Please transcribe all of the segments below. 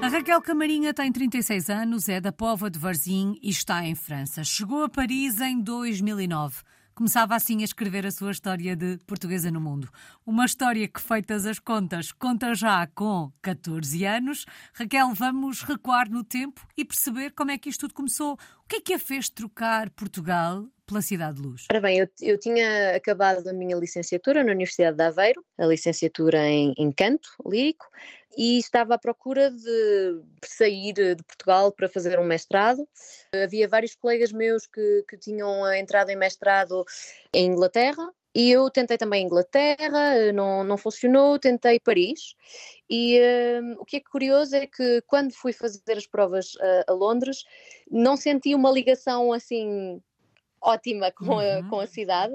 A Raquel Camarinha tem 36 anos, é da Pova de Varzim e está em França. Chegou a Paris em 2009. Começava assim a escrever a sua história de portuguesa no mundo. Uma história que, feitas as contas, conta já com 14 anos. Raquel, vamos recuar no tempo e perceber como é que isto tudo começou. O que é que a fez trocar Portugal pela Cidade de Luz? Ora bem, eu, eu tinha acabado a minha licenciatura na Universidade de Aveiro, a licenciatura em, em canto lírico, e estava à procura de sair de Portugal para fazer um mestrado. Havia vários colegas meus que, que tinham entrado em mestrado em Inglaterra, e eu tentei também Inglaterra, não, não funcionou, tentei Paris. E um, o que é curioso é que quando fui fazer as provas a, a Londres, não senti uma ligação assim ótima com, uhum. a, com a cidade.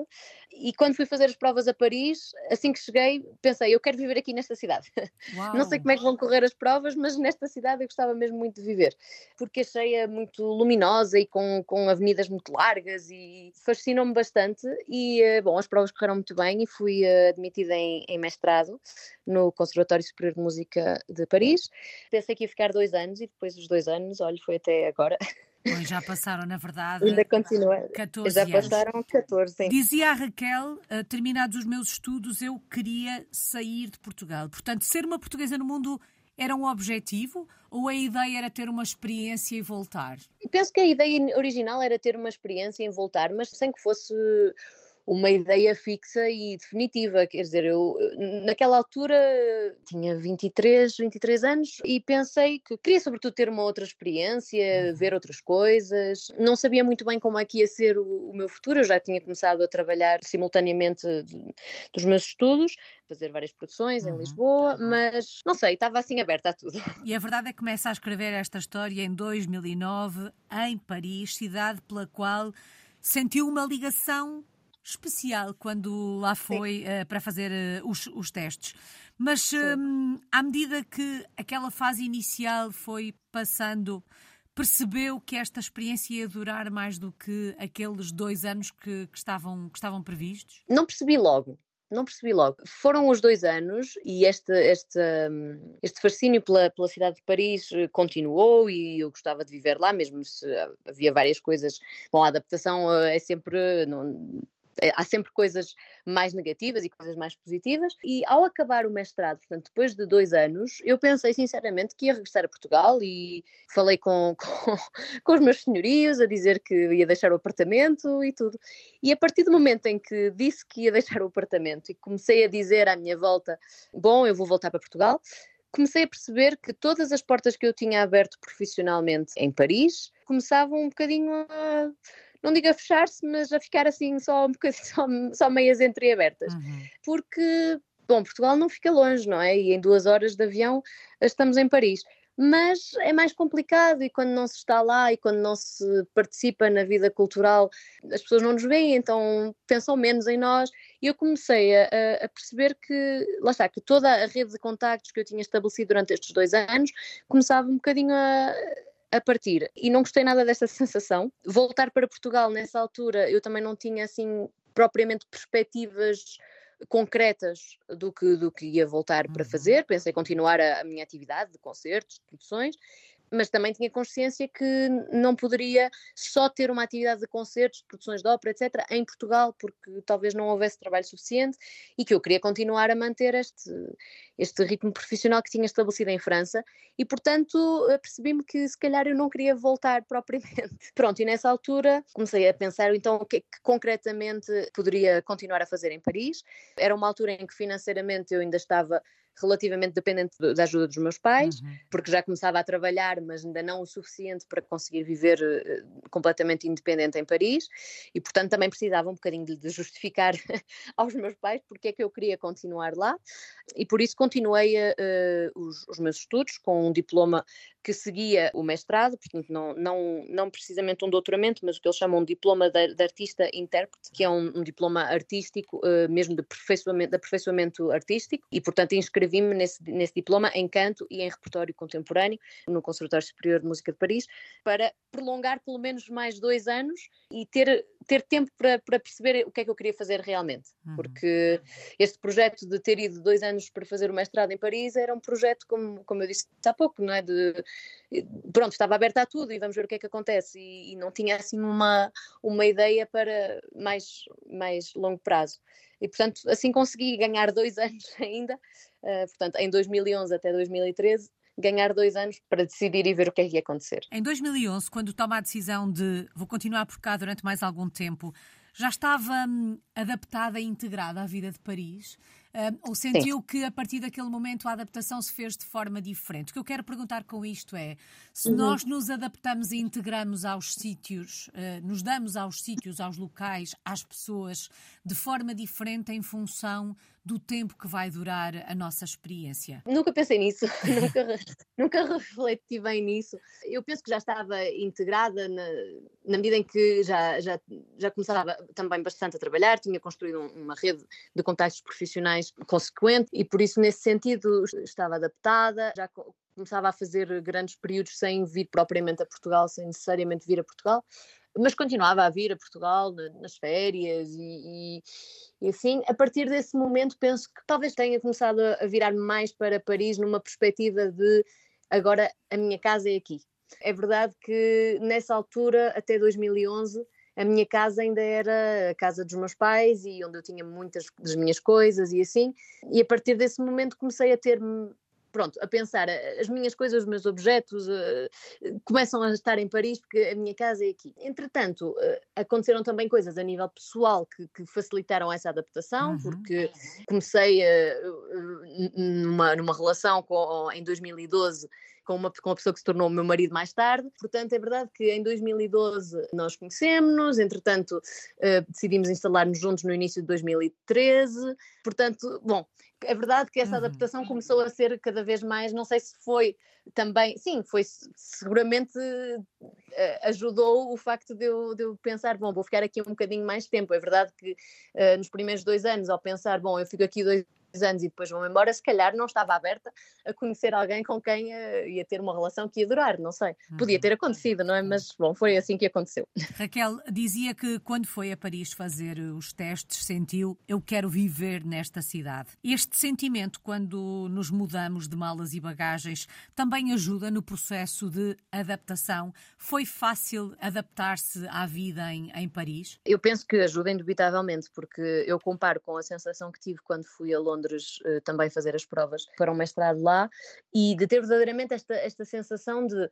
E quando fui fazer as provas a Paris, assim que cheguei, pensei, eu quero viver aqui nesta cidade. Uau. Não sei como é que vão correr as provas, mas nesta cidade eu gostava mesmo muito de viver, porque achei-a muito luminosa e com, com avenidas muito largas e fascinou-me bastante. E, eh, bom, as provas correram muito bem e fui eh, admitida em, em mestrado no Conservatório Superior de Música de Paris. Pensei que ia ficar dois anos e depois dos dois anos, olha, foi até agora. Pois já passaram, na verdade. Ainda continua. 14 já passaram 14. Sim. Dizia a Raquel, uh, terminados os meus estudos, eu queria sair de Portugal. Portanto, ser uma portuguesa no mundo era um objetivo ou a ideia era ter uma experiência e voltar? Penso que a ideia original era ter uma experiência e voltar, mas sem que fosse uma ideia fixa e definitiva. Quer dizer, eu naquela altura tinha 23, 23 anos e pensei que queria, sobretudo, ter uma outra experiência, uhum. ver outras coisas. Não sabia muito bem como é que ia ser o, o meu futuro. Eu já tinha começado a trabalhar simultaneamente dos meus estudos, fazer várias produções uhum. em Lisboa, mas não sei, estava assim aberta a tudo. E a verdade é que começa a escrever esta história em 2009, em Paris, cidade pela qual sentiu uma ligação especial quando lá foi uh, para fazer uh, os, os, testes. Mas um, à medida que aquela fase inicial foi passando, percebeu que esta experiência ia durar mais do que aqueles dois anos que, que estavam, que estavam previstos? Não percebi logo não percebi logo. Foram os dois anos e este, este, hum, este fascínio pela, pela cidade de Paris eh, continuou e eu gostava de viver lá, mesmo se havia várias coisas. Bom, a adaptação é sempre. Não, há sempre coisas mais negativas e coisas mais positivas. E ao acabar o mestrado, portanto, depois de dois anos, eu pensei sinceramente que ia regressar a Portugal e falei com, com, com os meus senhorios a dizer que ia deixar o apartamento e tudo. E a partir do momento em que disse que ia deixar o apartamento e comecei a dizer à minha volta: Bom, eu vou voltar para Portugal comecei a perceber que todas as portas que eu tinha aberto profissionalmente em Paris começavam um bocadinho a não digo a fechar-se, mas a ficar assim só um bocadinho, só, só meias entreabertas. Uhum. Porque, bom, Portugal não fica longe, não é? E em duas horas de avião estamos em Paris. Mas é mais complicado e quando não se está lá e quando não se participa na vida cultural, as pessoas não nos veem, então pensam menos em nós. E eu comecei a, a perceber que, lá está, que toda a rede de contactos que eu tinha estabelecido durante estes dois anos começava um bocadinho a, a partir. E não gostei nada dessa sensação. Voltar para Portugal nessa altura, eu também não tinha assim propriamente perspectivas concretas do que, do que ia voltar para uhum. fazer. Pensei continuar a, a minha atividade de concertos, de produções, mas também tinha consciência que não poderia só ter uma atividade de concertos, produções de ópera, etc., em Portugal, porque talvez não houvesse trabalho suficiente e que eu queria continuar a manter este, este ritmo profissional que tinha estabelecido em França e, portanto, percebi-me que se calhar eu não queria voltar propriamente. Pronto, e nessa altura comecei a pensar então o que, é que concretamente poderia continuar a fazer em Paris. Era uma altura em que financeiramente eu ainda estava relativamente dependente da ajuda dos meus pais, uhum. porque já começava a trabalhar, mas ainda não o suficiente para conseguir viver uh, completamente independente em Paris, e portanto também precisava um bocadinho de, de justificar aos meus pais porque é que eu queria continuar lá, e por isso continuei uh, os, os meus estudos com um diploma que seguia o mestrado, portanto não, não, não precisamente um doutoramento, mas o que eles chamam de diploma de, de artista-intérprete, que é um, um diploma artístico, uh, mesmo de aperfeiçoamento, de aperfeiçoamento artístico, e portanto inscrevi-me nesse, nesse diploma em canto e em repertório contemporâneo no Conservatório Superior de Música de Paris, para prolongar pelo menos mais dois anos e ter ter tempo para, para perceber o que é que eu queria fazer realmente. Uhum. Porque este projeto de ter ido dois anos para fazer o mestrado em Paris era um projeto, como, como eu disse há pouco, não é? De, pronto, estava aberta a tudo e vamos ver o que é que acontece. E, e não tinha assim uma, uma ideia para mais, mais longo prazo. E, portanto, assim consegui ganhar dois anos ainda, uh, portanto, em 2011 até 2013, ganhar dois anos para decidir e ver o que é que ia acontecer. Em 2011, quando toma a decisão de vou continuar por cá durante mais algum tempo, já estava hum, adaptada e integrada à vida de Paris? Uh, ou sentiu Sim. que a partir daquele momento a adaptação se fez de forma diferente? O que eu quero perguntar com isto é: se uhum. nós nos adaptamos e integramos aos sítios, uh, nos damos aos sítios, aos locais, às pessoas, de forma diferente em função do tempo que vai durar a nossa experiência? Nunca pensei nisso, nunca, nunca refleti bem nisso. Eu penso que já estava integrada na, na medida em que já, já, já começava também bastante a trabalhar, tinha construído uma rede de contactos profissionais consequente e por isso nesse sentido estava adaptada, já começava a fazer grandes períodos sem vir propriamente a Portugal, sem necessariamente vir a Portugal mas continuava a vir a Portugal nas férias e, e, e, assim, a partir desse momento penso que talvez tenha começado a virar mais para Paris numa perspectiva de agora a minha casa é aqui. É verdade que nessa altura, até 2011, a minha casa ainda era a casa dos meus pais e onde eu tinha muitas das minhas coisas e assim, e a partir desse momento comecei a ter pronto, a pensar, as minhas coisas, os meus objetos uh, começam a estar em Paris porque a minha casa é aqui. Entretanto, uh, aconteceram também coisas a nível pessoal que, que facilitaram essa adaptação, uhum. porque comecei uh, numa, numa relação com, em 2012 com uma, com uma pessoa que se tornou meu marido mais tarde. Portanto, é verdade que em 2012 nós conhecemos-nos, entretanto, uh, decidimos instalar-nos juntos no início de 2013. Portanto, bom, é verdade que essa uhum. adaptação começou a ser cada vez mais, não sei se foi também, sim, foi seguramente uh, ajudou o facto de eu, de eu, pensar, bom, vou ficar aqui um bocadinho mais tempo. É verdade que uh, nos primeiros dois anos, ao pensar, bom, eu fico aqui dois anos e depois vão embora, se calhar não estava aberta a conhecer alguém com quem uh, ia ter uma relação que ia durar, não sei. Uhum. Podia ter acontecido, não é? Mas, bom, foi assim que aconteceu. Raquel dizia que quando foi a Paris fazer os testes, sentiu, eu quero viver nesta cidade. Este sentimento, quando nos mudamos de malas e bagagens, também ajuda no processo de adaptação. Foi fácil adaptar-se à vida em, em Paris? Eu penso que ajuda, indubitavelmente, porque eu comparo com a sensação que tive quando fui a Londres Londres uh, também fazer as provas para um mestrado lá e de ter verdadeiramente esta, esta sensação de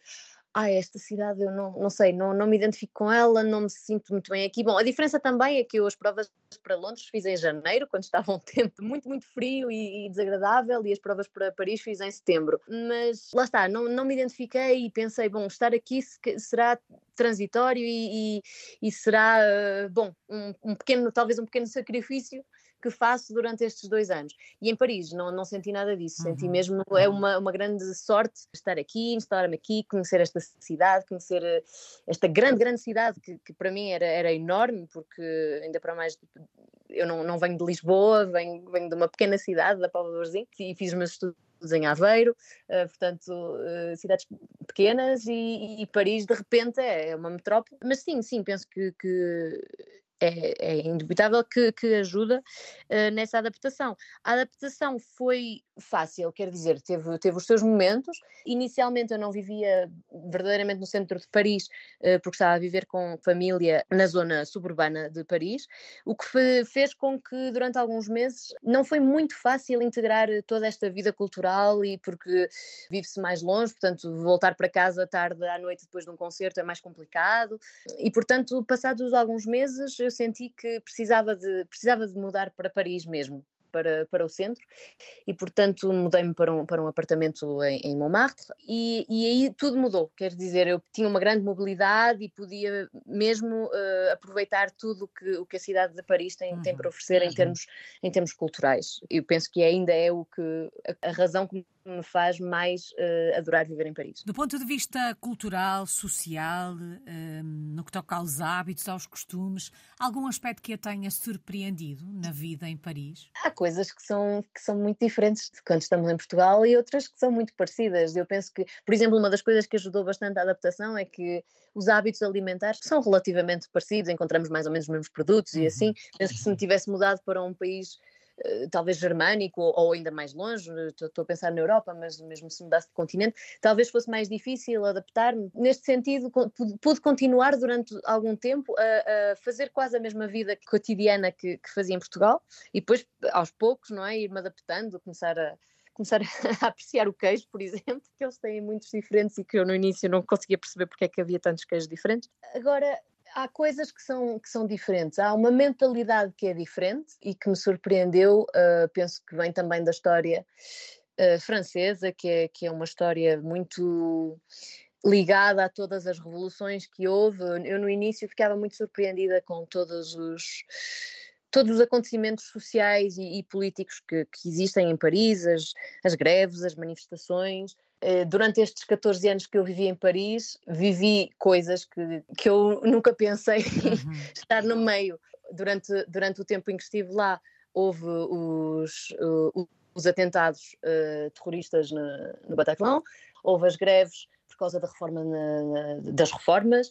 ah, esta cidade eu não, não sei, não, não me identifico com ela, não me sinto muito bem aqui. Bom, a diferença também é que eu as provas para Londres fiz em janeiro, quando estava um tempo muito, muito frio e, e desagradável, e as provas para Paris fiz em setembro. Mas lá está, não, não me identifiquei e pensei, bom, estar aqui será transitório e, e, e será, uh, bom, um, um pequeno, talvez um pequeno sacrifício que faço durante estes dois anos. E em Paris não, não senti nada disso, uhum. senti mesmo, é uma, uma grande sorte estar aqui, instalar-me aqui, conhecer esta cidade, conhecer eh, esta grande, grande cidade que, que para mim era, era enorme, porque ainda para mais eu não, não venho de Lisboa, venho, venho de uma pequena cidade, da Póvoa de Varzim, e fiz meus estudos em Aveiro, uh, portanto, uh, cidades pequenas e, e, Paris de repente é, é uma metrópole. Mas sim, sim, penso que, que é, é indubitável que, que ajuda uh, nessa adaptação. A adaptação foi fácil, quer dizer, teve, teve os seus momentos. Inicialmente eu não vivia verdadeiramente no centro de Paris, uh, porque estava a viver com família na zona suburbana de Paris, o que fe, fez com que durante alguns meses não foi muito fácil integrar toda esta vida cultural e porque vive-se mais longe, portanto voltar para casa tarde à noite depois de um concerto é mais complicado e portanto passados alguns meses eu senti que precisava de, precisava de mudar para Paris mesmo, para, para o centro e, portanto, mudei-me para um, para um apartamento em, em Montmartre e, e, aí tudo mudou. Quer dizer, eu tinha uma grande mobilidade e podia mesmo uh, aproveitar tudo que, o que a cidade de Paris tem, uhum. tem para oferecer em termos, em termos culturais. Eu penso que ainda é o que a, a razão que me faz mais uh, adorar viver em Paris. Do ponto de vista cultural, social, uh, no que toca aos hábitos, aos costumes, algum aspecto que a tenha surpreendido na vida em Paris? Há coisas que são, que são muito diferentes de quando estamos em Portugal e outras que são muito parecidas. Eu penso que, por exemplo, uma das coisas que ajudou bastante a adaptação é que os hábitos alimentares são relativamente parecidos, encontramos mais ou menos os mesmos produtos uhum. e assim. Penso que se me tivesse mudado para um país eh, talvez germânico ou, ainda mais longe, estou a pensar na Europa, mas mesmo se mudasse de continente, talvez fosse mais difícil adaptar-me. Neste sentido, pude continuar durante algum tempo a, a, fazer quase a mesma vida cotidiana que, que, fazia em Portugal e depois, aos poucos, não é, ir-me adaptando, começar a começar a apreciar o queijo, por exemplo, que eles têm muitos diferentes e que eu no início não conseguia perceber porque é que havia tantos queijos diferentes. Agora, há coisas que são, que são diferentes. Há uma mentalidade que é diferente e que me surpreendeu, uh, penso que vem também da história uh, francesa, que é, que é uma história muito ligada a todas as revoluções que houve. Eu no início ficava muito surpreendida com todos os todos os acontecimentos sociais e, e políticos que, que, existem em Paris, as, as greves, as manifestações, durante estes 14 anos que eu vivi em Paris, vivi coisas que, que eu nunca pensei uhum. estar no meio. Durante, durante o tempo em que estive lá, houve os, uh, os atentados uh, terroristas no, no Bataclan, houve as greves por causa da reforma na, na, das reformas,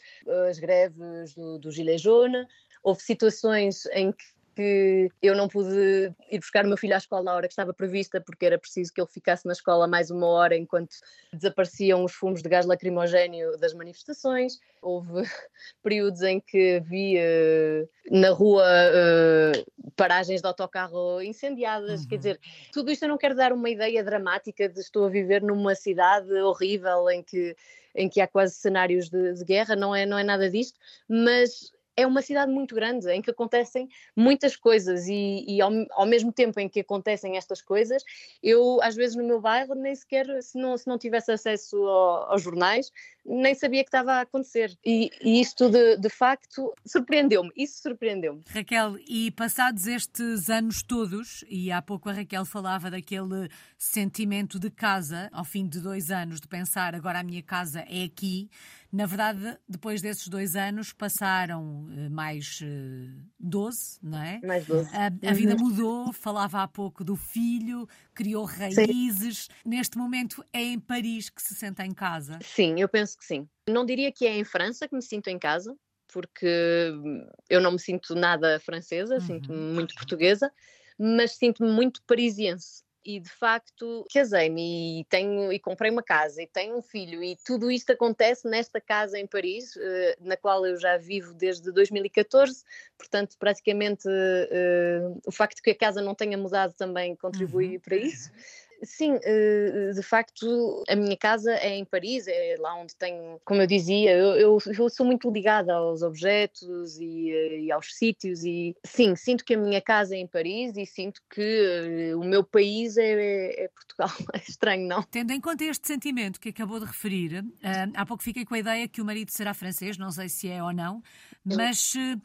as greves do, do Gilets jaunes, houve situações em que que eu não pude ir buscar o meu filho à escola à hora que estava prevista, porque era preciso que ele ficasse na escola mais uma hora enquanto desapareciam os fumos de gás lacrimogéneo das manifestações. Houve períodos em que vi uh, na rua uh, paragens de autocarro incendiadas. Uhum. Quer dizer, tudo isto eu não quero dar uma ideia dramática de estou a viver numa cidade horrível em que, em que há quase cenários de, de guerra, não é, não é nada disto, mas é uma cidade muito grande em que acontecem muitas coisas e, e ao, ao, mesmo tempo em que acontecem estas coisas, eu às vezes no meu bairro nem sequer, se não, se não tivesse acesso ao, aos jornais, nem sabia que estava a acontecer. E, e isto de, de facto surpreendeu-me, isso surpreendeu-me. Raquel, e passados estes anos todos, e há pouco a Raquel falava daquele sentimento de casa, ao fim de dois anos, de pensar agora a minha casa é aqui, na verdade, depois desses dois anos passaram eh, mais 12, eh, não é? Mais 12. A, a vida uhum. mudou, falava há pouco do filho, criou raízes. Sim. Neste momento é em Paris que se senta em casa? Sim, eu penso que sim. Não diria que é em França que me sinto em casa, porque eu não me sinto nada francesa, uhum. sinto-me muito portuguesa, mas sinto-me muito parisiense e de facto casei-me e tenho e comprei uma casa e tenho um filho e tudo isto acontece nesta casa em Paris, uh, na qual eu já vivo desde 2014, portanto praticamente uh, o facto de que a casa não tenha mudado também contribui uhum. para isso. Sim, eh, de facto, a minha casa é em Paris, é lá onde tenho, como eu dizia, eu, eu, eu sou muito ligada aos objetos e, eh, e, aos sítios, e sim, sinto que a minha casa é em Paris e sinto que o meu país é, é, é, Portugal. É estranho, não? Tendo em conta este sentimento que acabou de referir, há pouco fiquei com a ideia que o marido será francês, não sei se é ou não, mas. Uh,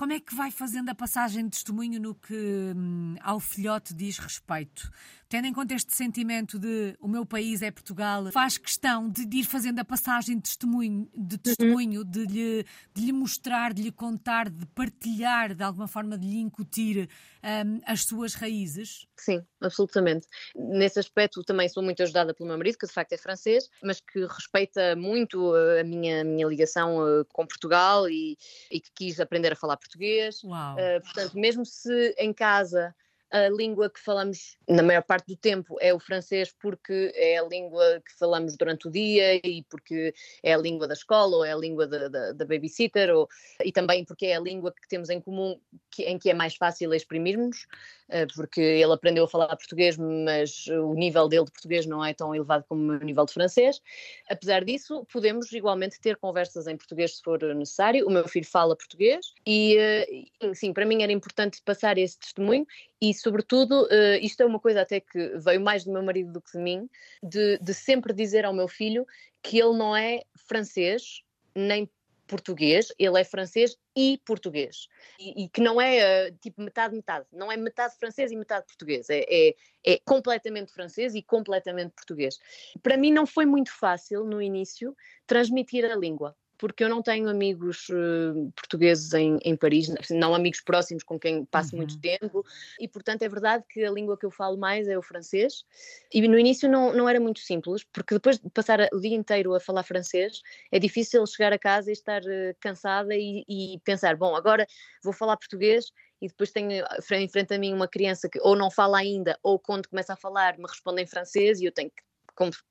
como é que vai fazendo a passagem de testemunho no que hum, ao filhote diz respeito? Tendo em conta este sentimento de o meu país é Portugal, faz questão de, de ir fazendo a passagem de testemunho, de, uhum. testemunho de, lhe, de lhe mostrar, de lhe contar, de partilhar, de alguma forma de lhe incutir um, as suas raízes? Sim, absolutamente. Nesse aspecto também sou muito ajudada pelo meu marido, que de facto é francês, mas que respeita muito uh, a minha, minha ligação uh, com Portugal e, e, que quis aprender a falar português. Uau. Uh, portanto, mesmo se em casa a língua que falamos na maior parte do tempo é o francês porque é a língua que falamos durante o dia e porque é a língua da escola ou é a língua da, da, babysitter ou, e também porque é a língua que temos em comum que, em que é mais fácil exprimirmos. Eh, porque ele aprendeu a falar português, mas o nível dele de português não é tão elevado como o nível de francês. Apesar disso, podemos igualmente ter conversas em português se for necessário. O meu filho fala português e, eh, sim, para mim era importante passar esse testemunho e, sobretudo, eh, isto é uma coisa até que veio mais do meu marido do que de mim, de, de sempre dizer ao meu filho que ele não é francês, nem português, ele é francês e português. E, e que não é uh, tipo metade-metade, não é metade francês e metade português, é, é, é, completamente francês e completamente português. Para mim não foi muito fácil no início transmitir a língua porque eu não tenho amigos uh, portugueses em, em, Paris, não amigos próximos com quem passo uhum. muito tempo, e portanto é verdade que a língua que eu falo mais é o francês. E no início não, não era muito simples, porque depois de passar o dia inteiro a falar francês, é difícil chegar a casa e estar uh, cansada e, e pensar: bom, agora vou falar português e depois tenho em frente a mim uma criança que ou não fala ainda, ou quando começa a falar me responde em francês e eu tenho que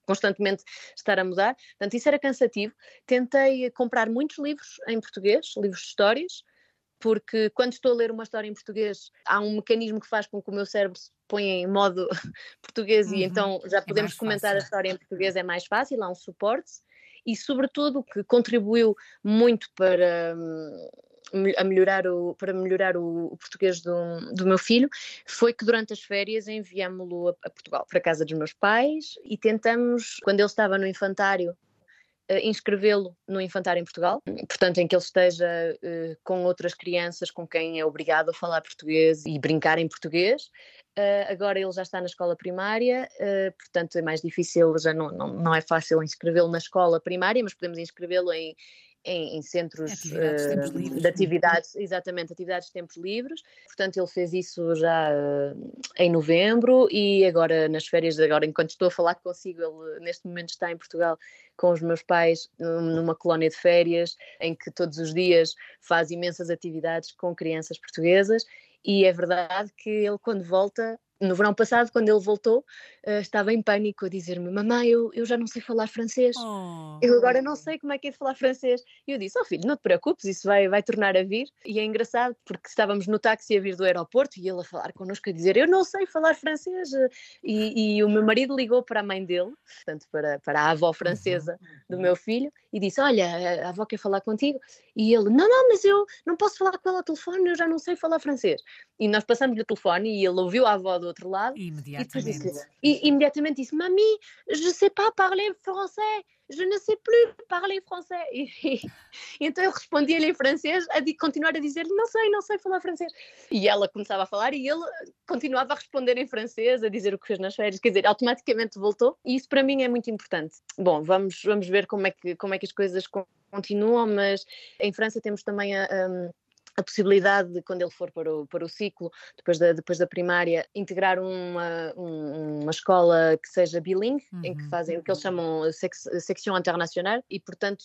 constantemente estar a mudar. Portanto, isso era cansativo. Tentei comprar muitos livros em português, livros de histórias, porque quando estou a ler uma história em português, há um mecanismo que faz com que o meu cérebro se ponha em modo português uhum. e então já é podemos é comentar a história em português, é mais fácil, há um suporte. E, sobretudo, que contribuiu muito para, hum, a melhorar o, para melhorar o, o português do, do, meu filho foi que durante as férias enviámo-lo a, a, Portugal, para a casa dos meus pais e tentamos, quando ele estava no infantário, uh, inscrevê-lo no infantário em Portugal, portanto em que ele esteja uh, com outras crianças com quem é obrigado a falar português e brincar em português. Uh, agora ele já está na escola primária, portanto é mais difícil, já não, não, não é fácil inscrevê-lo na escola primária, mas podemos inscrevê-lo em, em, em centros atividades uh, de, de atividades, exatamente, atividades de tempos livres. Portanto, ele fez isso já uh, em novembro e agora nas férias, agora enquanto estou a falar consigo, ele neste momento está em Portugal com os meus pais numa colónia de férias em que todos os dias faz imensas atividades com crianças portuguesas e é verdade que ele quando volta no verão passado, quando ele voltou, uh, estava em pânico a dizer-me: Mamãe, eu, eu já não sei falar francês. Oh. Eu agora não sei como é que é de falar francês. E eu disse: Oh filho, não te preocupes, isso vai, vai tornar a vir. E é engraçado porque estávamos no táxi a vir do aeroporto e ele a falar connosco, a dizer: Eu não sei falar francês. E, e o meu marido ligou para a mãe dele, portanto, para, para a avó francesa do meu filho, e disse: Olha, a avó quer falar contigo. E ele: Não, não, mas eu não posso falar com ela ao telefone, eu já não sei falar francês. E nós passamos-lhe o telefone e ele ouviu a avó do outro lado. Imediatamente. E, disse, e imediatamente disse: Mami, je sais pas parler français, je ne sais plus parler français. E, e, então eu respondia-lhe em francês, a de, continuar a dizer-lhe: Não sei, não sei falar francês. E ela começava a falar e ele continuava a responder em francês, a dizer o que fez nas férias. Quer dizer, automaticamente voltou. E isso para mim é muito importante. Bom, vamos, vamos ver como é, que, como é que as coisas continuam, mas em França temos também a, a a possibilidade de, quando ele for para o, para o ciclo, depois da, depois da primária, integrar uma, uma escola que seja bilingue, uhum. em que uhum. fazem o que eles chamam sec, secção internacional, e portanto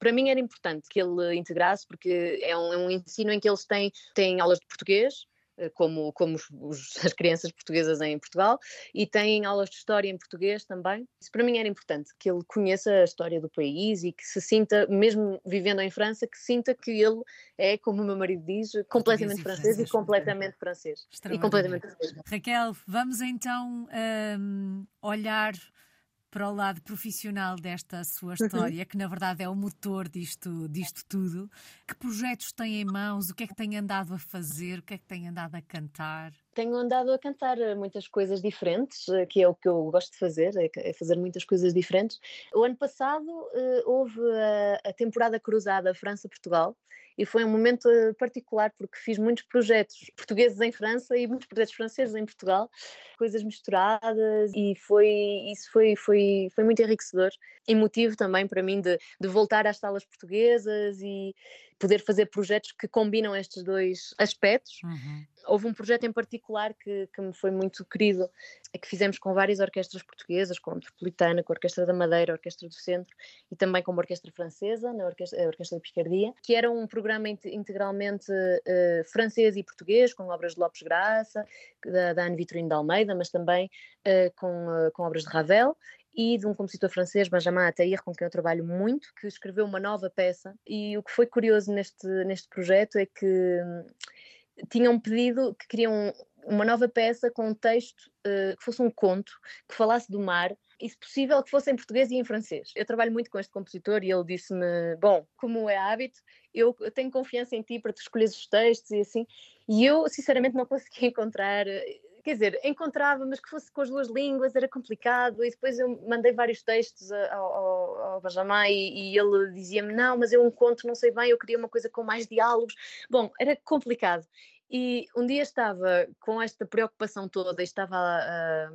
para mim era importante que ele integrasse, porque é um, é um ensino em que eles têm, têm aulas de português, como, como os, as crianças portuguesas em Portugal, e têm aulas de história em português também. Isso para mim era importante, que ele conheça a história do país e que se sinta, mesmo vivendo em França, que sinta que ele é, como o meu marido diz, completamente francês, e completamente francês. E completamente francês. Raquel, vamos então um, olhar para o lado profissional desta sua uhum. história, uhum. que na verdade é o motor disto, disto tudo. Que projetos tem em mãos? O que é que tem andado a fazer? O que é que tem andado a cantar? Tenho andado a cantar muitas coisas diferentes, eh, que é o que eu gosto de fazer, é, é fazer muitas coisas diferentes. O ano passado uh, houve a, a temporada cruzada França-Portugal, e foi um momento eh, particular porque fiz muitos projetos portugueses em França e muitos projetos franceses em Portugal, coisas misturadas e foi isso foi foi foi muito enriquecedor, emotivo também para mim de, de voltar às salas portuguesas e poder fazer projetos que combinam estes dois aspectos. Uhum. Houve um projeto em particular que, que me foi muito querido, que fizemos com várias orquestras portuguesas, com a Metropolitana, com a Orquestra da Madeira, a Orquestra do Centro e também com uma orquestra francesa, na Orquestra, a Orquestra da Picardia, que era um programa integralmente uh, francês e português, com obras de Lopes Graça, da, da Anne Vitorino de Almeida, mas também uh, com, uh, com obras de Ravel e de um compositor francês, Benjamin Atair, com quem eu trabalho muito, que escreveu uma nova peça. E o que foi curioso neste, neste projeto é que hum, tinham pedido que queriam uma nova peça com um texto uh, que fosse um conto, que falasse do mar, e se possível que fosse em português e em francês. Eu trabalho muito com este compositor e ele disse-me: Bom, como é hábito, eu tenho confiança em ti para te escolheres os textos e assim. E eu, sinceramente, não consegui encontrar quer dizer, encontrava, mas que fosse com as duas línguas era complicado. E depois eu mandei vários textos ao, ao, ao Benjamin e, e ele dizia-me: Não, mas eu um conto não sei bem, eu queria uma coisa com mais diálogos. Bom, era complicado. E um dia estava com esta preocupação toda, estava a,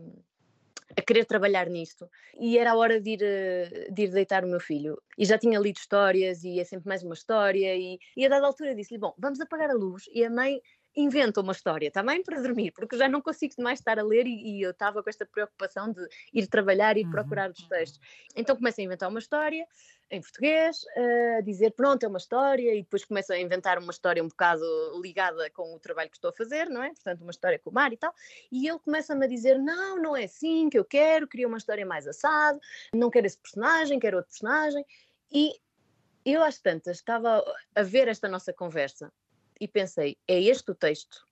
a querer trabalhar nisto e era a hora de ir, eh, de ir deitar o meu filho. E já tinha lido histórias e é sempre mais uma história. E, e a dada altura disse-lhe: Bom, vamos apagar a luz. E a mãe inventa uma história também para dormir, porque já não consigo mais estar a ler e, e eu estava com esta preocupação de ir trabalhar e uhum. procurar os textos. Então começo a inventar uma história em português, a dizer pronto, é uma história, e depois começo a inventar uma história um bocado ligada com o trabalho que estou a fazer, não é? Portanto, uma história com o mar e tal. E ele começa-me a dizer: não, não é assim que eu quero, queria uma história mais assado, não quero esse personagem, quero outro personagem. E eu, às tantas, estava a ver esta nossa conversa e pensei: é este o texto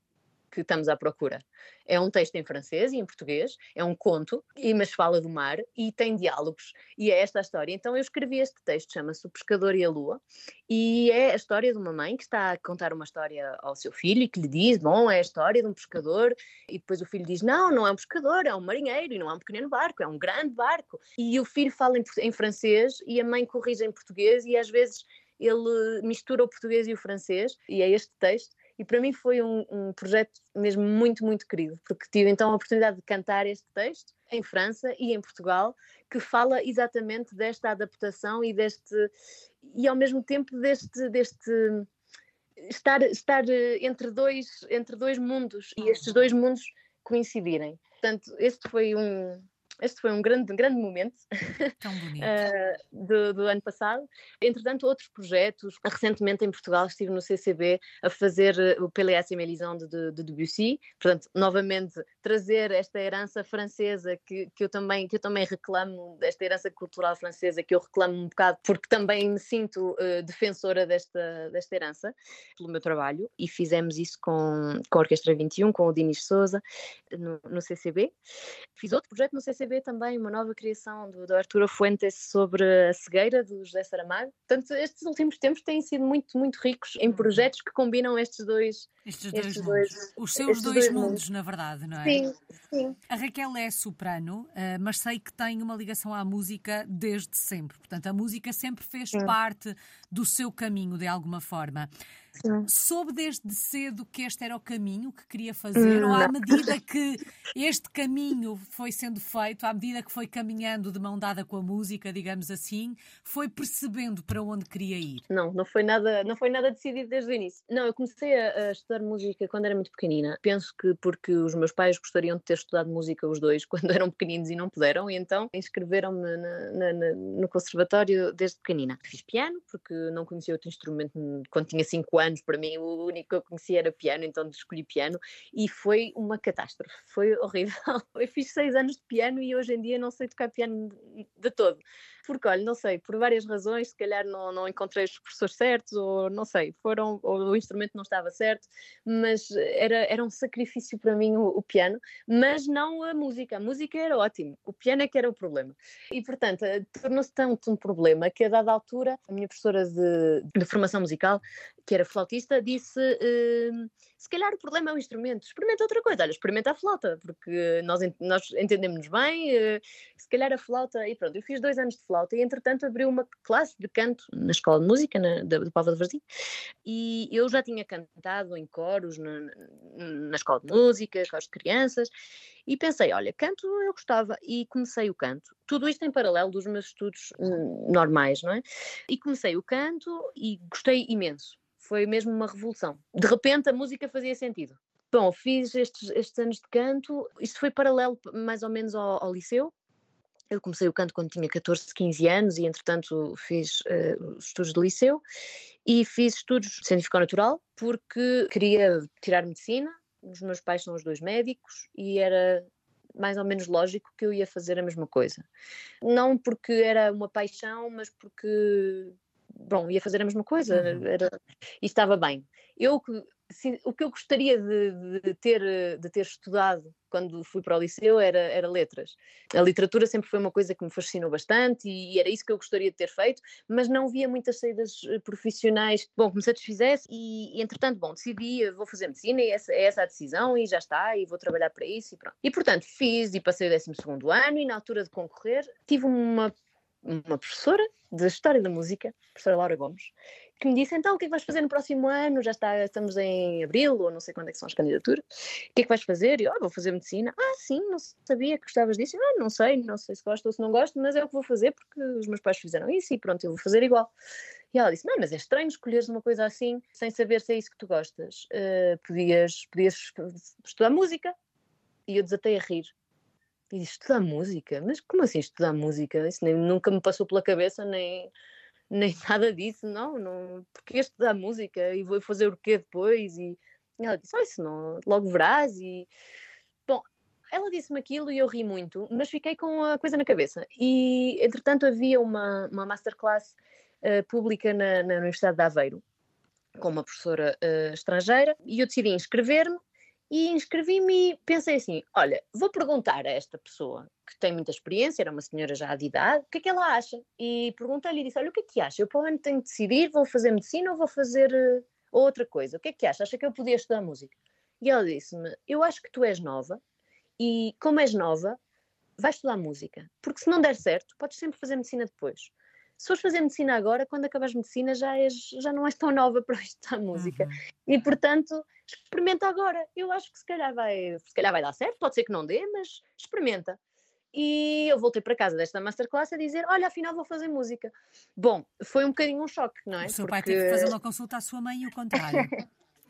que estamos à procura. É um texto em francês e em português, é um conto, mas fala do mar e tem diálogos. E é esta a história. Então eu escrevi este texto, chama-se O Pescador e a Lua, e é a história de uma mãe que está a contar uma história ao seu filho e que lhe diz: Bom, é a história de um pescador. E depois o filho diz: Não, não é um pescador, é um marinheiro e não é um pequeno barco, é um grande barco. E o filho fala em francês e a mãe corrige em português, e às vezes ele mistura o português e o francês, e é este texto. E para mim foi um, um, projeto mesmo muito, muito querido, porque tive então a oportunidade de cantar este texto em França e em Portugal, que fala exatamente desta adaptação e deste, e ao mesmo tempo deste, deste estar, estar eh, entre dois, entre dois mundos e estes dois mundos coincidirem. Portanto, este foi um, este foi um grande, grande momento uh, do, do, ano passado. Entretanto, outros projetos. Recentemente em Portugal estive no CCB a fazer eh, o PLS Mélisande de, de Debussy. Portanto, novamente trazer esta herança francesa que, que, eu também, que eu também reclamo, desta herança cultural francesa que eu reclamo um bocado porque também me sinto uh, defensora desta, desta herança pelo meu trabalho e fizemos isso com, com a Orquestra 21, com o Dinis Souza no, no CCB. Fiz outro projeto no CCB também uma nova criação do, do Arturo Fuentes sobre a cegueira do José Saramago. Portanto, estes últimos tempos têm sido muito, muito ricos em uhum. projetos que combinam estes dois. Estes dois, estes dois Os seus dois, dois mundos, mundos, na verdade, não é? Sim, sim. A Raquel é soprano, eh, mas sei que tem uma ligação à música desde sempre. Portanto, a música sempre fez sim. parte do seu caminho, de alguma forma. Soube desde cedo que este era o caminho que queria fazer, ou à medida que este caminho foi sendo feito, à medida que foi caminhando de mão dada com a música, digamos assim, foi percebendo para onde queria ir? Não, não foi nada, não foi nada decidido desde o início. Não, eu comecei a, a estudar música quando era muito pequenina. Penso que porque os meus pais gostariam de ter estudado música os dois quando eram pequeninos e não puderam, e então inscreveram-me no conservatório desde pequenina. Fiz piano porque não conhecia outro instrumento quando tinha 5 anos anos, para mim o único que eu conhecia era piano, então escolhi piano e foi uma catástrofe, foi horrível. Eu fiz seis anos de piano e hoje em dia não sei tocar piano de todo porque, olha, não sei, por várias razões, se calhar não, não encontrei os professores certos, ou não sei, foram, ou o instrumento não estava certo, mas era, era um sacrifício para mim o, o piano, mas não a música. A música era ótimo, o piano é que era o problema. E, portanto, eh, tornou-se tanto um problema que, a dada altura, a minha professora de, de formação musical, que era flautista, disse. Uh, se calhar o problema é o instrumento, experimenta outra coisa, olha, experimenta a flauta, porque nós, nós entendemos bem, uh, se calhar a flauta, e pronto, eu fiz dois anos de flauta e entretanto abri uma classe de canto na escola de música, de Pova de Varzim, e eu já tinha cantado em coros na, na escola de música, coros de crianças, e pensei, olha, canto eu gostava, e comecei o canto. Tudo isto em paralelo dos meus estudos hum, normais, não é? E comecei o canto e gostei imenso foi mesmo uma revolução. De repente a música fazia sentido. Bom, fiz estes, estes anos de canto, isto foi paralelo mais ou menos ao, ao liceu, eu comecei o canto quando tinha 14, 15 anos e, entretanto, fiz uh, estudos de liceu e fiz estudos científico natural porque queria tirar medicina. Os meus pais são os dois médicos e era mais ou menos lógico que eu ia fazer a mesma coisa. Não porque era uma paixão, mas porque bom, ia fazer a mesma coisa, uhum. era, e estava bem. Eu se, o que eu gostaria de, de, ter, de ter estudado quando fui para o liceu era, era letras. A literatura sempre foi uma coisa que me fascinou bastante e, era isso que eu gostaria de ter feito, mas não via muitas saídas eh, profissionais bom, que me satisfizesse e, e entretanto, bom, decidi, vou fazer medicina e essa, é essa a decisão e já está, e vou trabalhar para isso e pronto. E portanto fiz e passei o 12 ano e na altura de concorrer tive uma uma professora de História da Música, professora Laura Gomes, que me disse, então, o que é que vais fazer no próximo ano? Já está, estamos em abril, ou não sei quando é que são as candidaturas. O que é que vais fazer? E eu, oh, vou fazer medicina. Ah, sim, não sabia que gostavas disso. Ah, não sei, não sei se gosto ou se não gosto, mas é o que vou fazer porque os meus pais fizeram isso e pronto, eu vou fazer igual. E ela disse, não, mas é estranho escolheres uma coisa assim sem saber se é isso que tu gostas. Uh, podias, podias estudar música. E eu desatei a rir. E estudar música? Mas como assim estudar música? Isso nem, nunca me passou pela cabeça, nem nem nada disso, não, não, porque estudar música e vou fazer o quê depois? E ela disse, oh, isso não, logo verás e... Bom, ela disse-me aquilo e eu ri muito, mas fiquei com a coisa na cabeça. E, entretanto, havia uma, uma masterclass uh, pública na, na Universidade de Aveiro, com uma professora uh, estrangeira, e eu decidi inscrever-me e inscrevi-me e pensei assim: olha, vou perguntar a esta pessoa que tem muita experiência, era uma senhora já de idade, o que é que ela acha? E perguntei-lhe e disse: olha, o que é que acha? Eu para o ano tenho de decidir, vou fazer medicina ou vou fazer uh, outra coisa? O que é que acha? Acha que eu podia estudar música? E ela disse-me: eu acho que tu és nova e, como és nova, vais estudar música, porque se não der certo, podes sempre fazer medicina depois se fores fazer medicina agora, quando acabas medicina já, és, já não és tão nova para estudar música. Uhum. E portanto, experimenta agora. Eu acho que se calhar vai, se calhar vai dar certo, pode ser que não dê, mas experimenta. E eu voltei para casa desta masterclass a dizer: Olha, afinal vou fazer música. Bom, foi um bocadinho um choque, não é? O seu Porque... pai teve que fazer uma consulta à sua mãe e o contrário.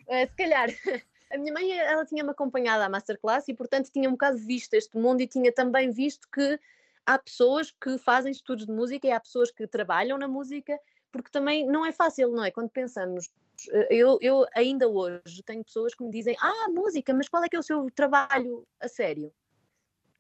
é, se calhar. A minha mãe, ela tinha-me acompanhado à masterclass e, portanto, tinha um bocado visto este mundo e tinha também visto que há pessoas que fazem estudos de música e há pessoas que trabalham na música, porque também não é fácil, não é? Quando pensamos, eh, eu, eu ainda hoje tenho pessoas que me dizem: Ah, música, mas qual é que é o seu trabalho a sério?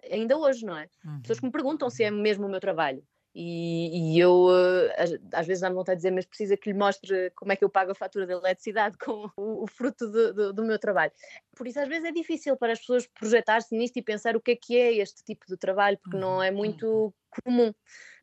Ainda hoje, não é? Uhum. Pessoas que me perguntam se é mesmo o meu trabalho. E, e, eu eh, às vezes dá-me vontade de dizer, mas precisa que lhe mostre como é que eu pago a fatura da eletricidade com o, o fruto do, do, do, meu trabalho. Por isso, às vezes é difícil para as pessoas projetar-se nisto e pensar o que é que é este tipo de trabalho, porque não uhum, é muito uhum. comum.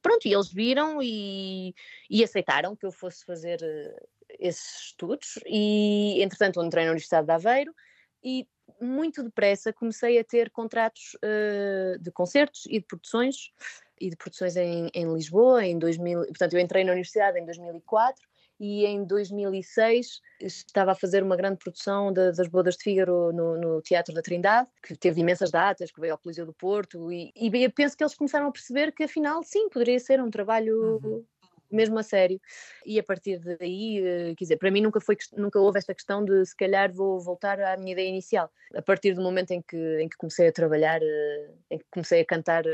Pronto, e eles viram e, e aceitaram que eu fosse fazer eh, esses estudos, e entretanto entrei na Universidade de Aveiro e muito depressa comecei a ter contratos uh, de concertos e de produções e de produções em, em Lisboa em 2000, portanto eu entrei na universidade em 2004 e em 2006 estava a fazer uma grande produção de, das Bodas de Fígaro no, no, Teatro da Trindade, que teve imensas datas, que veio ao Coliseu do Porto, e, e penso que eles começaram a perceber que afinal, sim, poderia ser um trabalho uhum mesmo a sério. E a partir daí, eh, quer dizer, para mim nunca, foi, nunca houve esta questão de se calhar vou voltar à minha ideia inicial. A partir do momento em que, em que comecei a trabalhar, eh, em que comecei a cantar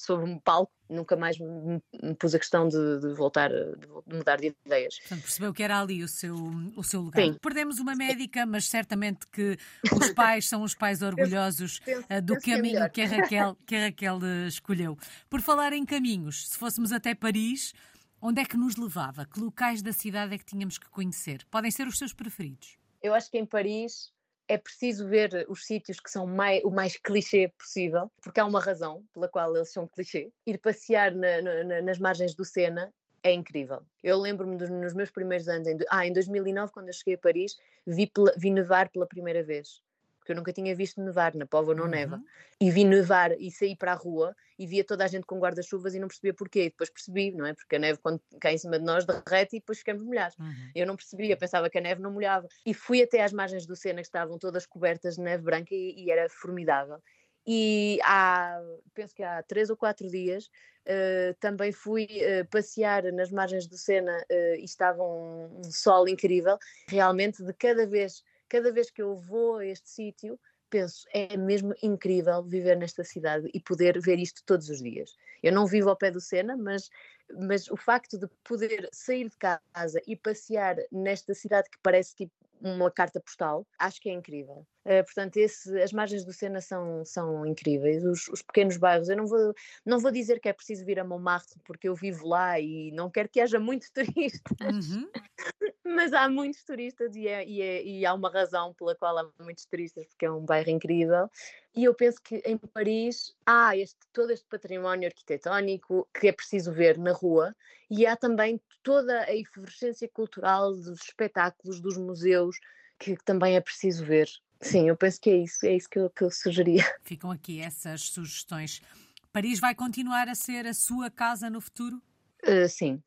sobre um palco, nunca mais me, me pus a questão de, de, voltar, de mudar de ideias. Portanto, percebeu que era ali o seu, o seu lugar. Sim. Perdemos uma médica, mas certamente que os pais são os pais orgulhosos do penso caminho que, que, a Raquel, que a Raquel escolheu. Por falar em caminhos, se fôssemos até Paris, Onde é que nos levava? Que locais da cidade é que tínhamos que conhecer? Podem ser os seus preferidos? Eu acho que em Paris é preciso ver os sítios que são mais, o mais clichê possível, porque há uma razão pela qual eles são clichê. Ir passear na, na, nas margens do Sena é incrível. Eu lembro-me nos meus primeiros anos, em, ah, em 2009, quando eu cheguei a Paris, vi, vi nevar pela primeira vez porque eu nunca tinha visto nevar, na Póvoa não uhum. neva. E vi nevar e saí para a rua e via toda a gente com guarda-chuvas e não percebia porquê. E depois percebi, não é? Porque a neve, quando cai em cima de nós, derrete e depois ficamos molhados. Uhum. Eu não percebia, pensava que a neve não molhava. E fui até às margens do Sena, que estavam todas cobertas de neve branca e, e era formidável. E há, penso que há três ou quatro dias, uh, também fui uh, passear nas margens do Sena uh, e estava um, um sol incrível. Realmente, de cada vez cada vez que eu vou a este sítio, penso, é mesmo incrível viver nesta cidade e poder ver isto todos os dias. Eu não vivo ao pé do Sena, mas, mas o facto de poder sair de casa e passear nesta cidade que parece tipo uma carta postal, acho que é incrível. Uh, portanto, esse, as margens do Sena são, são incríveis, os, os, pequenos bairros. Eu não vou, não vou dizer que é preciso vir a Montmartre, porque eu vivo lá e não quero que haja muitos turistas, uhum. mas há muitos turistas e, é, e, é, e há uma razão pela qual há muitos turistas, porque é um bairro incrível. E eu penso que em Paris há este, todo este património arquitetónico que é preciso ver na rua e há também toda a efervescência cultural dos espetáculos, dos museus, que também é preciso ver. Sim, eu penso que é isso, é isso que eu, que eu sugeria. Ficam aqui essas sugestões. Paris vai continuar a ser a sua casa no futuro? Uh, sim,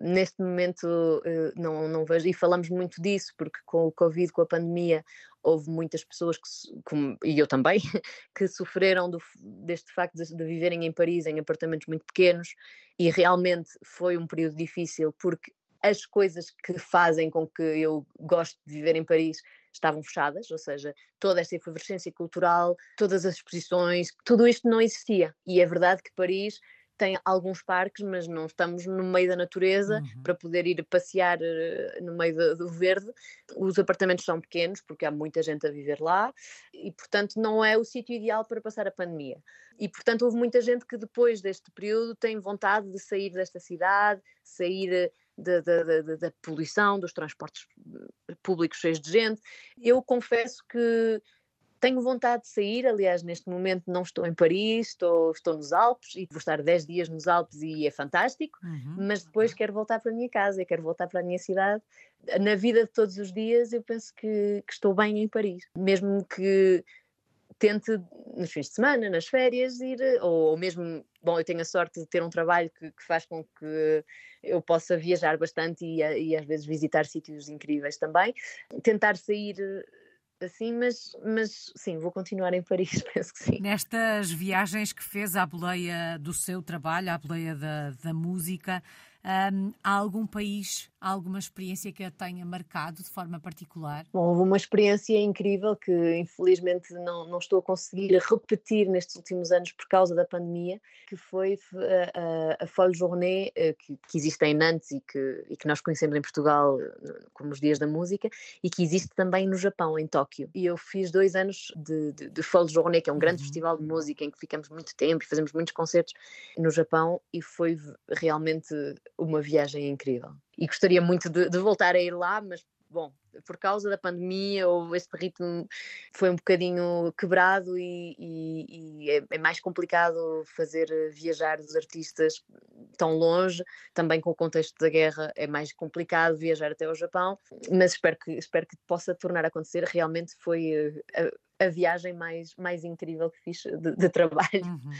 neste momento uh, não, não vejo, e falamos muito disso, porque com o Covid, com a pandemia, houve muitas pessoas, que, como, e eu também, que sofreram do, deste facto de, de, viverem em Paris em apartamentos muito pequenos e realmente foi um período difícil porque as coisas que fazem com que eu goste de viver em Paris estavam fechadas, ou seja, toda esta efervescência cultural, todas as exposições, tudo isto não existia. E é verdade que Paris tem alguns parques, mas não estamos no meio da natureza uhum. para poder ir passear uh, no meio do, do, verde. Os apartamentos são pequenos porque há muita gente a viver lá e, portanto, não é o sítio ideal para passar a pandemia. E, portanto, houve muita gente que depois deste período tem vontade de sair desta cidade, sair eh, da, da, da, da poluição, dos transportes eh, públicos cheios de gente. Eu confesso que tenho vontade de sair, aliás, neste momento não estou em Paris, estou, estou nos Alpes e vou estar 10 dias nos Alpes e é fantástico, uhum. mas depois quero voltar para a minha casa, quero voltar para a minha cidade. Na vida de todos os dias, eu penso que, que estou bem em Paris, mesmo que tente nos fins de semana, nas férias, ir, ou, ou, mesmo, bom, eu tenho a sorte de ter um trabalho que, que faz com que eu possa viajar bastante e, e às vezes visitar sítios incríveis também, tentar sair assim, mas, mas sim, vou continuar em Paris, penso que sim. Nestas viagens que fez à boleia do seu trabalho, à boleia da, da música, um, há algum país, há alguma experiência que a tenha marcado de forma particular? Bom, houve uma experiência incrível que infelizmente não, não estou a conseguir repetir nestes últimos anos por causa da pandemia, que foi a, a, a Folle Journée, eh, que, que, existe em Nantes e que, e que nós conhecemos em Portugal eh, como os Dias da Música, e que existe também no Japão, em Tóquio. E eu fiz dois anos de, de, de Folle Journée, que é um grande uhum. festival de música em que ficamos muito tempo e fazemos muitos concertos no Japão, e foi realmente uma viagem incrível. E gostaria muito de, de, voltar a ir lá, mas bom, por causa da pandemia, ou este ritmo foi um bocadinho quebrado e, e, e é, é, mais complicado fazer viajar os artistas tão longe. Também com o contexto da guerra é mais complicado viajar até ao Japão, mas espero que, espero que possa tornar a acontecer. Realmente foi eh, a, a viagem mais, mais incrível que fiz de, de trabalho. Uhum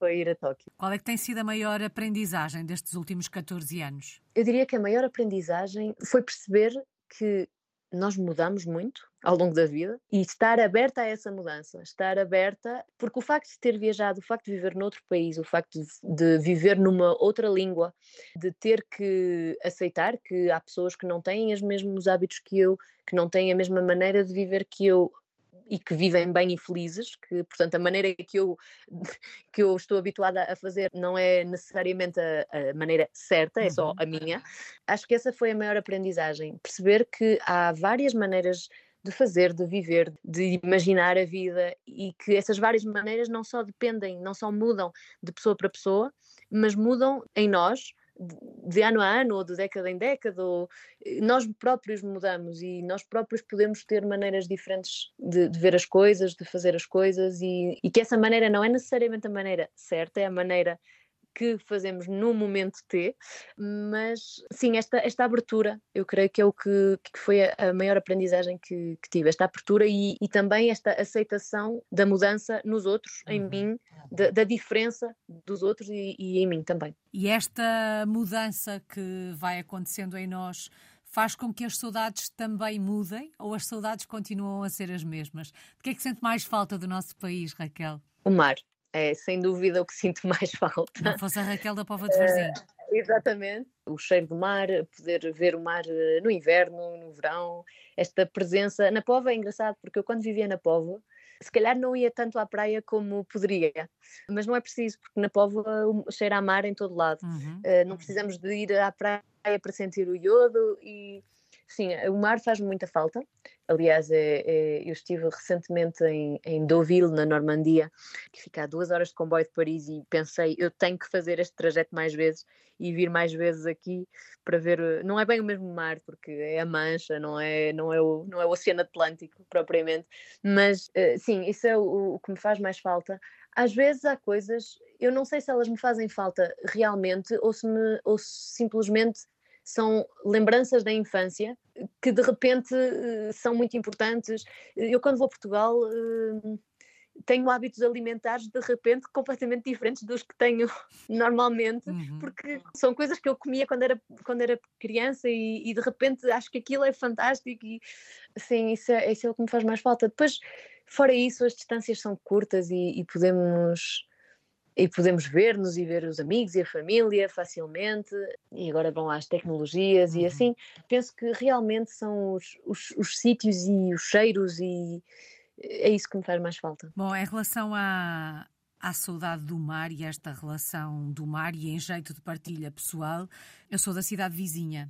foi ir a Tóquio. Qual é que tem sido a maior aprendizagem destes últimos 14 anos? Eu diria que a maior aprendizagem foi perceber que nós mudamos muito ao longo da vida e estar aberta a essa mudança, estar aberta, porque o facto de ter viajado, o facto de viver noutro país, o facto de, viver numa outra língua, de ter que aceitar que há pessoas que não têm os mesmos hábitos que eu, que não têm a mesma maneira de viver que eu, e que vivem bem e felizes, que portanto a maneira que eu, que eu estou habituada a fazer não é necessariamente a, a maneira certa, é só uhum. a minha. Acho que essa foi a maior aprendizagem, perceber que há várias maneiras de fazer, de viver, de imaginar a vida e que essas várias maneiras não só dependem, não só mudam de pessoa para pessoa, mas mudam em nós de ano a ano ou de década em década, ou eh, nós próprios mudamos e nós próprios podemos ter maneiras diferentes de, de ver as coisas, de fazer as coisas e, e, que essa maneira não é necessariamente a maneira certa, é a maneira que fazemos no momento T, mas sim, esta, esta abertura eu creio que é o que, que foi a, maior aprendizagem que, que, tive, esta abertura e, e, também esta aceitação da mudança nos outros, uhum. em mim, da, da, diferença dos outros e, e em mim também. E esta mudança que vai acontecendo em nós faz com que as saudades também mudem ou as saudades continuam a ser as mesmas? De que é que sente mais falta do nosso país, Raquel? O mar é sem dúvida o que sinto mais falta. Não fosse a Raquel da Pova de Varzim. Uh, exatamente. O cheiro do mar, poder ver o mar eh, no inverno, no verão, esta presença. Na Pova é engraçado, porque eu quando vivia na Pova, se calhar não ia tanto à praia como poderia, mas não é preciso, porque na Pova cheira a mar em todo lado. Uhum. Uh, não precisamos de ir à praia para sentir o iodo e sim, o mar faz muita falta. Aliás, é, é, eu estive recentemente em, em Deauville, na Normandia, que fica a duas horas de comboio de Paris, e pensei, eu tenho que fazer este trajeto mais vezes e vir mais vezes aqui para ver. Não é bem o mesmo mar, porque é a Mancha, não é, não é, o, não é o Oceano Atlântico propriamente, mas eh, sim, isso é o, o que me faz mais falta. Às vezes há coisas, eu não sei se elas me fazem falta realmente ou se, me, ou se simplesmente são lembranças da infância que de repente eh, são muito importantes. Eu, quando vou a Portugal, eh, tenho hábitos alimentares de repente completamente diferentes dos que tenho normalmente, uhum. porque são coisas que eu comia quando era, quando era criança e, e de repente acho que aquilo é fantástico e sim, isso é, isso é o que me faz mais falta. Depois, fora isso, as distâncias são curtas e, e podemos e podemos ver-nos e ver os amigos e a família facilmente, e agora vão às tecnologias uhum. e assim. Penso que realmente são os, os, os sítios e os cheiros, e é isso que me faz mais falta. Bom, em relação à, à saudade do mar e esta relação do mar e em jeito de partilha pessoal, eu sou da cidade vizinha,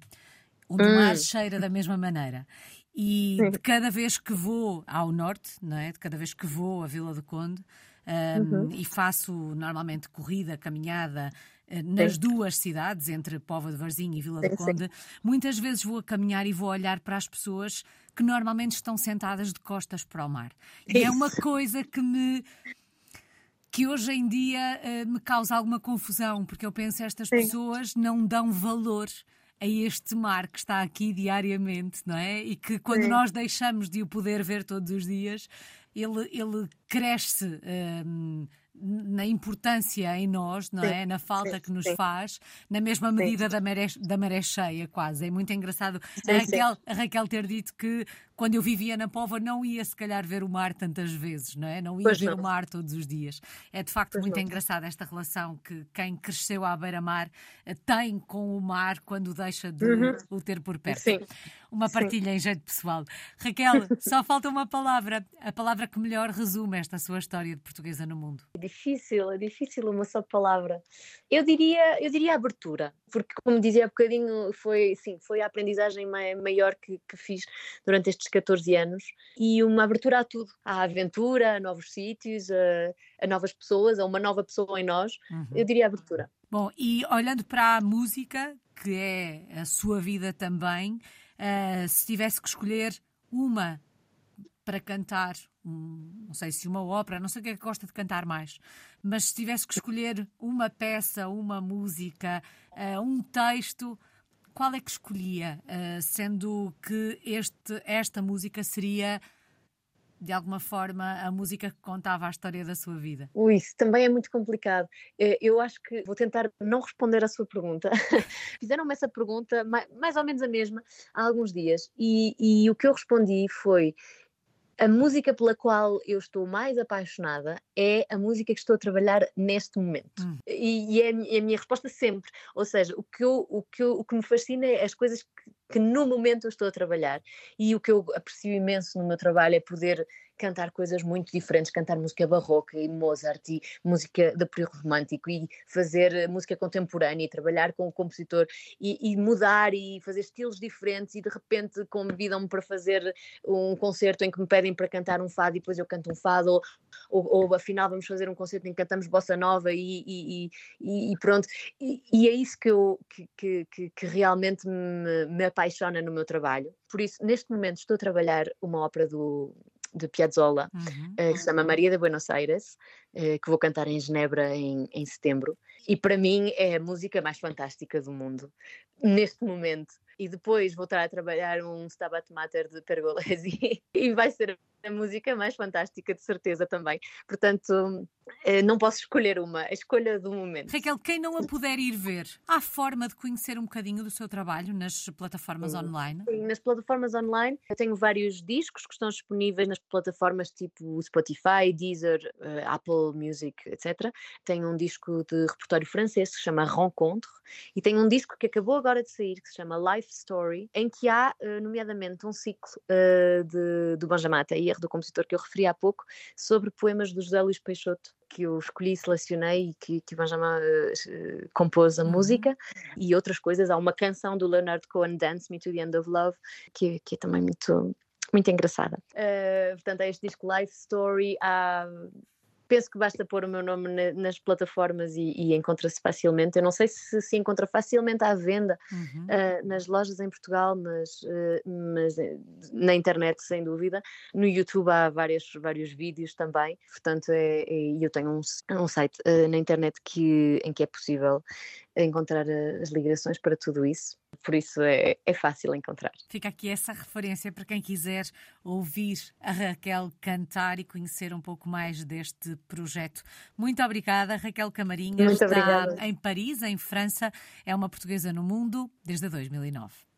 onde hum. o mar cheira da mesma maneira. E de cada vez que vou ao norte, não é? de cada vez que vou à Vila do Conde, um, uhum. e faço normalmente corrida, caminhada uh, nas sim. duas cidades, entre Póvoa de Varzim e Vila sim, do Conde. Sim. Muitas vezes vou a caminhar e vou olhar para as pessoas que normalmente estão sentadas de costas para o mar. E Isso. é uma coisa que me que hoje em dia uh, me causa alguma confusão, porque eu penso que estas pessoas não dão valor a este mar que está aqui diariamente, não é? E que quando nós deixamos de o poder ver todos os dias, ele, ele cresce um, na importância em nós, não sim, é? Na falta sim, que nos sim. faz, na mesma medida da maré, da maré cheia, quase. É muito engraçado a Raquel, a Raquel ter dito que quando eu vivia na Pova não ia se calhar ver o mar tantas vezes, não é? Não ia pois ver não. o mar todos os dias. É de facto pois muito engraçada esta relação que quem cresceu à beira-mar eh, tem com o mar quando deixa de uhum. o ter por perto. Sim. Uma partilha Sim. em jeito pessoal. Raquel, só falta uma palavra, a palavra que melhor resume esta sua história de portuguesa no mundo. É difícil, é difícil uma só palavra. Eu diria, eu diria abertura, porque como dizia há bocadinho, foi, sim, foi a aprendizagem maior que, que fiz durante estes 14 anos e uma abertura a tudo, à aventura, a novos sítios, a, a novas pessoas, a uma nova pessoa em nós, uhum. eu diria abertura. Bom, e olhando para a música, que é a sua vida também, uh, se tivesse que escolher uma para cantar, um, não sei se uma ópera, não sei o que é que gosta de cantar mais, mas se tivesse que escolher uma peça, uma música, uh, um texto, qual é que escolhia, uh, sendo que este, esta música seria de alguma forma a música que contava a história da sua vida? Ui, isso também é muito complicado. Eh, eu acho que vou tentar não responder à sua pergunta. Fizeram-me essa pergunta, mais ou menos a mesma, há alguns dias, e, e o que eu respondi foi: a música pela qual eu estou mais apaixonada é a música que estou a trabalhar neste momento. Hum. E, e é, é, a minha resposta sempre. Ou seja, o que, eu, o que, eu, o que me fascina é as coisas que, que no momento eu estou a trabalhar. E o que eu aprecio imenso no meu trabalho é poder cantar coisas muito diferentes, cantar música barroca e Mozart e música de período romântico e fazer música contemporânea e trabalhar com o compositor e, e mudar e fazer estilos diferentes e de repente convidam-me para fazer um concerto em que me pedem para cantar um fado e depois eu canto um fado ou, ou, ou afinal vamos fazer um concerto em que cantamos bossa nova e, e, e pronto. E, é isso que, eu, que, que, que realmente me, me apaixona no meu trabalho. Por isso neste momento estou a trabalhar uma ópera do de Piazzolla, uhum. uh, que se chama Maria de Buenos Aires, uh, que vou cantar em Genebra em, em setembro. E para mim é a música mais fantástica do mundo, neste momento. E depois vou estar a trabalhar um Stabat Mater de Pergolesi e vai ser a música mais fantástica, de certeza também. Portanto, eh, não posso escolher uma, a escolha do momento. Raquel, quem não a puder ir ver, há forma de conhecer um bocadinho do seu trabalho nas plataformas Sim. online? Sim, nas plataformas online. Eu tenho vários discos que estão disponíveis nas plataformas tipo Spotify, Deezer, uh, Apple Music, etc. Tenho um disco de reportagem repertório francês que se chama Rencontre e tem um disco que acabou agora de sair que se chama Life Story, em que há, uh, nomeadamente, um ciclo uh, de, do Benjamin Atair, do compositor que eu referi há pouco, sobre poemas do José Luís Peixoto que eu escolhi, selecionei e que, que o Benjamin uh, compôs a uhum. música e outras coisas. Há uma canção do Leonard Cohen, Dance Me to the End of Love, que, que é também muito, muito engraçada. Uh, portanto, há este disco Life Story, há penso que basta pôr o meu nome nas plataformas e, e encontra-se facilmente. Eu não sei se se encontra facilmente à venda uhum. uh, nas lojas em Portugal, mas, uh, mas eh, na internet, sem dúvida. No YouTube há vários, vários vídeos também. Portanto, é, é, eu tenho um, um site uh, na internet que, em que é possível encontrar as ligações para tudo isso por isso é, é fácil encontrar. Fica aqui essa referência para quem quiser ouvir a Raquel cantar e conhecer um pouco mais deste projeto. Muito obrigada, Raquel Camarinha. Muito está obrigada. em Paris, em França. É uma portuguesa no mundo desde 2009.